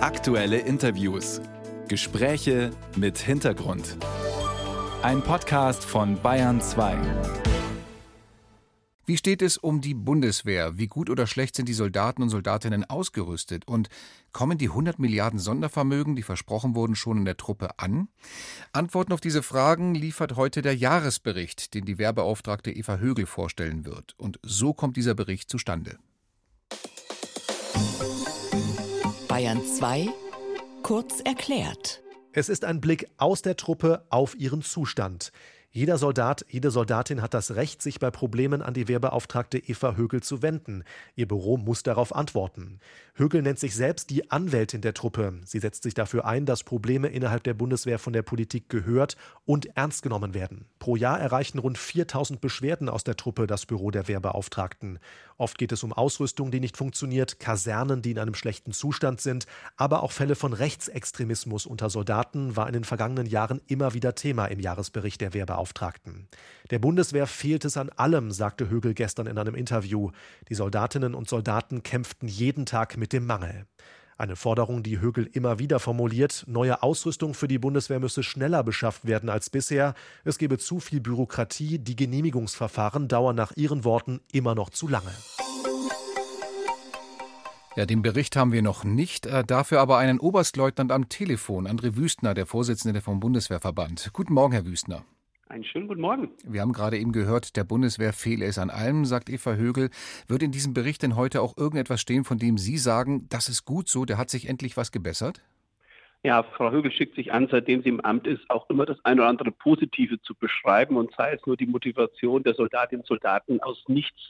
Aktuelle Interviews. Gespräche mit Hintergrund. Ein Podcast von Bayern 2. Wie steht es um die Bundeswehr? Wie gut oder schlecht sind die Soldaten und Soldatinnen ausgerüstet? Und kommen die 100 Milliarden Sondervermögen, die versprochen wurden, schon in der Truppe an? Antworten auf diese Fragen liefert heute der Jahresbericht, den die Wehrbeauftragte Eva Högel vorstellen wird. Und so kommt dieser Bericht zustande. Bayern 2 kurz erklärt. Es ist ein Blick aus der Truppe auf ihren Zustand. Jeder Soldat, jede Soldatin hat das Recht, sich bei Problemen an die Wehrbeauftragte Eva Högel zu wenden. Ihr Büro muss darauf antworten. Högel nennt sich selbst die Anwältin der Truppe. Sie setzt sich dafür ein, dass Probleme innerhalb der Bundeswehr von der Politik gehört und ernst genommen werden. Pro Jahr erreichen rund 4000 Beschwerden aus der Truppe das Büro der Wehrbeauftragten. Oft geht es um Ausrüstung, die nicht funktioniert, Kasernen, die in einem schlechten Zustand sind, aber auch Fälle von Rechtsextremismus unter Soldaten war in den vergangenen Jahren immer wieder Thema im Jahresbericht der Wehrbeauftragten. Beauftragten. Der Bundeswehr fehlt es an allem, sagte Högel gestern in einem Interview. Die Soldatinnen und Soldaten kämpften jeden Tag mit dem Mangel. Eine Forderung, die Högel immer wieder formuliert, neue Ausrüstung für die Bundeswehr müsse schneller beschafft werden als bisher. Es gebe zu viel Bürokratie, die Genehmigungsverfahren dauern nach ihren Worten immer noch zu lange. Ja, den Bericht haben wir noch nicht, äh, dafür aber einen Oberstleutnant am Telefon, André Wüstner, der Vorsitzende vom Bundeswehrverband. Guten Morgen, Herr Wüstner. Einen schönen guten Morgen. Wir haben gerade eben gehört, der Bundeswehr fehle es an allem, sagt Eva Högel. Wird in diesem Bericht denn heute auch irgendetwas stehen, von dem Sie sagen, das ist gut so, der hat sich endlich was gebessert? Ja, Frau Högel schickt sich an, seitdem sie im Amt ist, auch immer das eine oder andere Positive zu beschreiben und sei es nur die Motivation der Soldatinnen und Soldaten aus nichts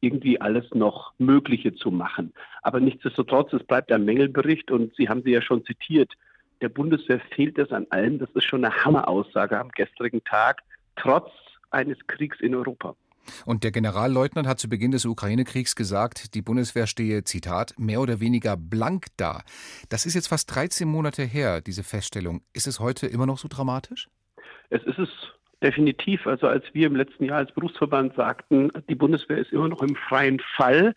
irgendwie alles noch Mögliche zu machen. Aber nichtsdestotrotz, es bleibt ein Mängelbericht und Sie haben sie ja schon zitiert der Bundeswehr fehlt es an allem. Das ist schon eine Hammeraussage am gestrigen Tag, trotz eines Kriegs in Europa. Und der Generalleutnant hat zu Beginn des Ukraine-Kriegs gesagt, die Bundeswehr stehe, Zitat, mehr oder weniger blank da. Das ist jetzt fast 13 Monate her, diese Feststellung. Ist es heute immer noch so dramatisch? Es ist es definitiv. Also als wir im letzten Jahr als Berufsverband sagten, die Bundeswehr ist immer noch im freien Fall,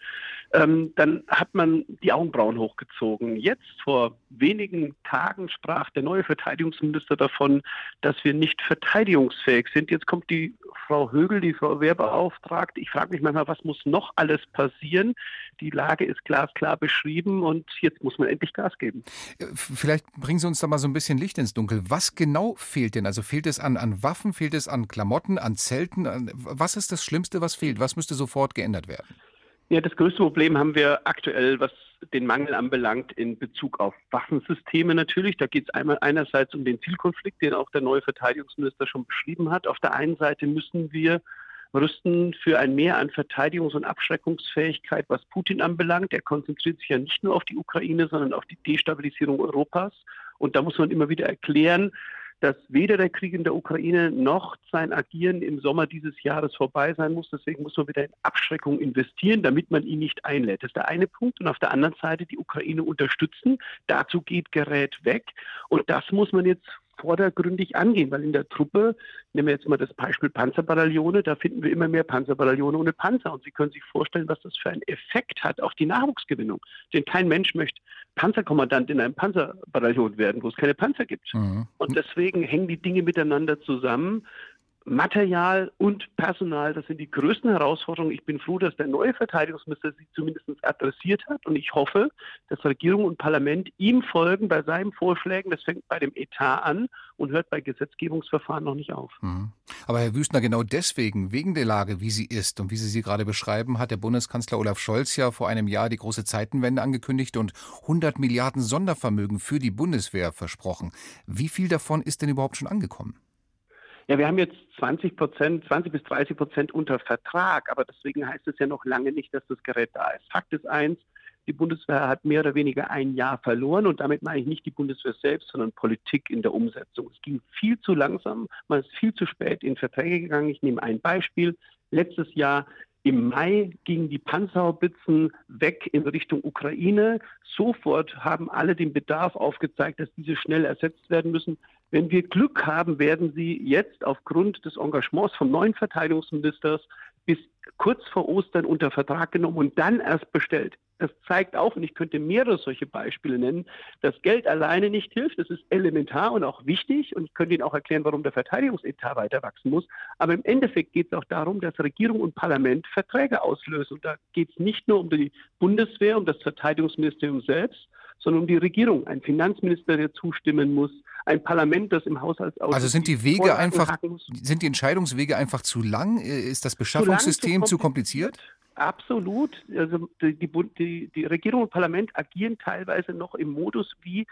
ähm, dann hat man die Augenbrauen hochgezogen. Jetzt vor wenigen Tagen sprach der neue Verteidigungsminister davon, dass wir nicht verteidigungsfähig sind. Jetzt kommt die Frau Högel, die Frau Wehrbeauftragte. Ich frage mich manchmal, was muss noch alles passieren? Die Lage ist glasklar beschrieben und jetzt muss man endlich Gas geben. Äh, vielleicht bringen Sie uns da mal so ein bisschen Licht ins Dunkel. Was genau fehlt denn? Also fehlt es an, an Waffen, fehlt es an Klamotten, an Zelten? Was ist das Schlimmste, was fehlt? Was müsste sofort geändert werden? Ja, das größte Problem haben wir aktuell, was den Mangel anbelangt, in Bezug auf Waffensysteme natürlich. Da geht es einmal einerseits um den Zielkonflikt, den auch der neue Verteidigungsminister schon beschrieben hat. Auf der einen Seite müssen wir rüsten für ein Mehr an Verteidigungs- und Abschreckungsfähigkeit, was Putin anbelangt. Er konzentriert sich ja nicht nur auf die Ukraine, sondern auf die Destabilisierung Europas. Und da muss man immer wieder erklären, dass weder der Krieg in der Ukraine noch sein Agieren im Sommer dieses Jahres vorbei sein muss. Deswegen muss man wieder in Abschreckung investieren, damit man ihn nicht einlädt. Das ist der eine Punkt. Und auf der anderen Seite die Ukraine unterstützen. Dazu geht Gerät weg. Und das muss man jetzt vordergründig angehen, weil in der Truppe, nehmen wir jetzt mal das Beispiel Panzerbataillone, da finden wir immer mehr Panzerbataillone ohne Panzer. Und Sie können sich vorstellen, was das für einen Effekt hat auf die Nachwuchsgewinnung. Denn kein Mensch möchte Panzerkommandant in einem Panzerbataillon werden, wo es keine Panzer gibt. Mhm. Und deswegen hängen die Dinge miteinander zusammen. Material und Personal, das sind die größten Herausforderungen. Ich bin froh, dass der neue Verteidigungsminister sie zumindest adressiert hat und ich hoffe, dass Regierung und Parlament ihm folgen bei seinen Vorschlägen. Das fängt bei dem Etat an und hört bei Gesetzgebungsverfahren noch nicht auf. Mhm. Aber Herr Wüstner, genau deswegen, wegen der Lage, wie sie ist und wie Sie sie gerade beschreiben, hat der Bundeskanzler Olaf Scholz ja vor einem Jahr die große Zeitenwende angekündigt und 100 Milliarden Sondervermögen für die Bundeswehr versprochen. Wie viel davon ist denn überhaupt schon angekommen? Ja, wir haben jetzt 20 Prozent, 20 bis 30 Prozent unter Vertrag, aber deswegen heißt es ja noch lange nicht, dass das Gerät da ist. Fakt ist eins, die Bundeswehr hat mehr oder weniger ein Jahr verloren und damit meine ich nicht die Bundeswehr selbst, sondern Politik in der Umsetzung. Es ging viel zu langsam, man ist viel zu spät in Verträge gegangen. Ich nehme ein Beispiel. Letztes Jahr im Mai gingen die Panzerhaubitzen weg in Richtung Ukraine. Sofort haben alle den Bedarf aufgezeigt, dass diese schnell ersetzt werden müssen. Wenn wir Glück haben, werden sie jetzt aufgrund des Engagements vom neuen Verteidigungsministers bis kurz vor Ostern unter Vertrag genommen und dann erst bestellt. Das zeigt auch, und ich könnte mehrere solche Beispiele nennen, dass Geld alleine nicht hilft. Das ist elementar und auch wichtig. Und ich könnte Ihnen auch erklären, warum der Verteidigungsetat weiter wachsen muss. Aber im Endeffekt geht es auch darum, dass Regierung und Parlament Verträge auslösen. Und da geht es nicht nur um die Bundeswehr, um das Verteidigungsministerium selbst, sondern um die Regierung. Ein Finanzminister, der zustimmen muss, ein Parlament, das im Haushaltsausschuss. Also sind die Wege einfach, sind die Entscheidungswege einfach zu lang? Ist das Beschaffungssystem zu, zu kompliziert? Absolut. Also die, die, die Regierung und Parlament agieren teilweise noch im Modus wie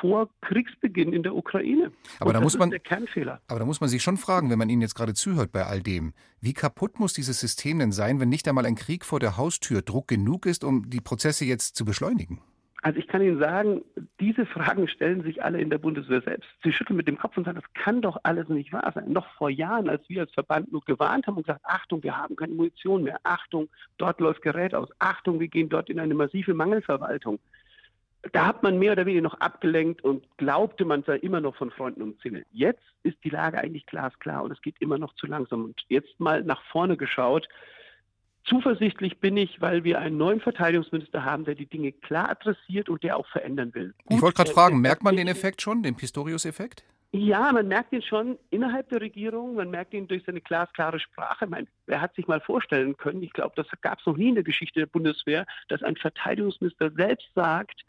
vor Kriegsbeginn in der Ukraine. Aber da muss man, der Kernfehler. Aber da muss man sich schon fragen, wenn man Ihnen jetzt gerade zuhört bei all dem, wie kaputt muss dieses System denn sein, wenn nicht einmal ein Krieg vor der Haustür Druck genug ist, um die Prozesse jetzt zu beschleunigen? Also ich kann Ihnen sagen, diese Fragen stellen sich alle in der Bundeswehr selbst. Sie schütteln mit dem Kopf und sagen, das kann doch alles nicht wahr sein. Noch vor Jahren, als wir als Verband nur gewarnt haben und gesagt, Achtung, wir haben keine Munition mehr, Achtung, dort läuft Gerät aus, Achtung, wir gehen dort in eine massive Mangelverwaltung. Da hat man mehr oder weniger noch abgelenkt und glaubte, man sei immer noch von Freunden umzingelt. Jetzt ist die Lage eigentlich glasklar und es geht immer noch zu langsam. Und jetzt mal nach vorne geschaut, Zuversichtlich bin ich, weil wir einen neuen Verteidigungsminister haben, der die Dinge klar adressiert und der auch verändern will. Ich wollte gerade fragen, merkt man den Effekt schon, den Pistorius-Effekt? Ja, man merkt ihn schon innerhalb der Regierung, man merkt ihn durch seine glasklare Sprache. Meine, wer hat sich mal vorstellen können, ich glaube, das gab es noch nie in der Geschichte der Bundeswehr, dass ein Verteidigungsminister selbst sagt,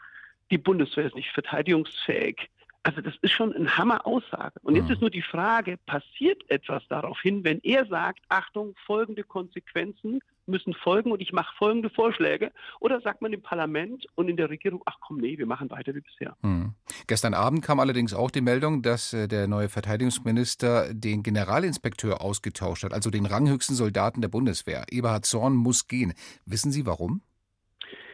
die Bundeswehr ist nicht verteidigungsfähig. Also das ist schon eine Hammer-Aussage. Und jetzt mhm. ist nur die Frage, passiert etwas daraufhin, wenn er sagt, Achtung, folgende Konsequenzen müssen folgen und ich mache folgende Vorschläge? Oder sagt man im Parlament und in der Regierung, ach komm, nee, wir machen weiter wie bisher. Mhm. Gestern Abend kam allerdings auch die Meldung, dass äh, der neue Verteidigungsminister den Generalinspekteur ausgetauscht hat, also den ranghöchsten Soldaten der Bundeswehr. Eberhard Zorn muss gehen. Wissen Sie warum?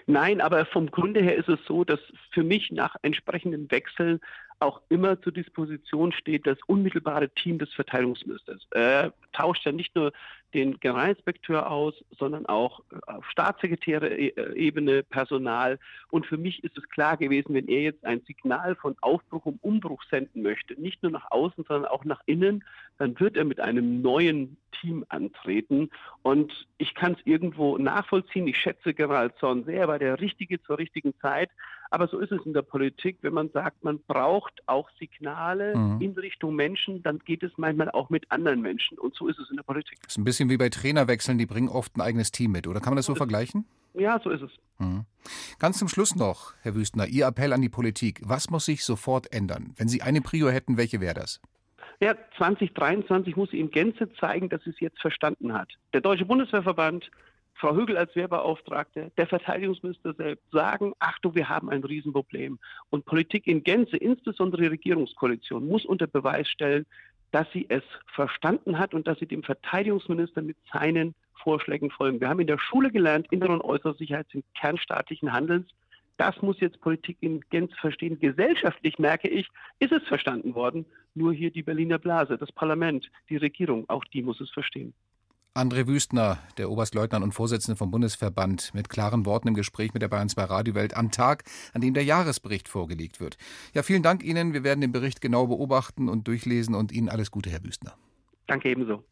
Nein, aber vom Grunde her ist es so, dass für mich nach entsprechenden Wechseln auch immer zur Disposition steht das unmittelbare Team des Verteidigungsministers. Er tauscht ja nicht nur den Generalinspekteur aus, sondern auch auf Staatssekretäre-Ebene Personal. Und für mich ist es klar gewesen, wenn er jetzt ein Signal von Aufbruch und Umbruch senden möchte, nicht nur nach außen, sondern auch nach innen, dann wird er mit einem neuen Team antreten. Und ich kann es irgendwo nachvollziehen. Ich schätze General Zorn sehr, war der Richtige zur richtigen Zeit. Aber so ist es in der Politik. Wenn man sagt, man braucht auch Signale mhm. in Richtung Menschen, dann geht es manchmal auch mit anderen Menschen. Und so ist es in der Politik. Das ist ein bisschen wie bei Trainerwechseln, die bringen oft ein eigenes Team mit. Oder kann man das so, so vergleichen? Ja, so ist es. Mhm. Ganz zum Schluss noch, Herr Wüstner, Ihr Appell an die Politik. Was muss sich sofort ändern? Wenn Sie eine Prio hätten, welche wäre das? Ja, 2023 muss sie in Gänze zeigen, dass sie es jetzt verstanden hat. Der Deutsche Bundeswehrverband Frau Högel als Wehrbeauftragte, der Verteidigungsminister selbst sagen, Achtung, wir haben ein Riesenproblem. Und Politik in Gänze, insbesondere die Regierungskoalition, muss unter Beweis stellen, dass sie es verstanden hat und dass sie dem Verteidigungsminister mit seinen Vorschlägen folgen. Wir haben in der Schule gelernt, innere und äußere Sicherheit sind kernstaatlichen Handelns. Das muss jetzt Politik in Gänze verstehen. Gesellschaftlich merke ich, ist es verstanden worden. Nur hier die Berliner Blase, das Parlament, die Regierung, auch die muss es verstehen. André Wüstner, der Oberstleutnant und Vorsitzende vom Bundesverband, mit klaren Worten im Gespräch mit der Bayern 2 Radiowelt am Tag, an dem der Jahresbericht vorgelegt wird. Ja, vielen Dank Ihnen. Wir werden den Bericht genau beobachten und durchlesen und Ihnen alles Gute, Herr Wüstner. Danke ebenso.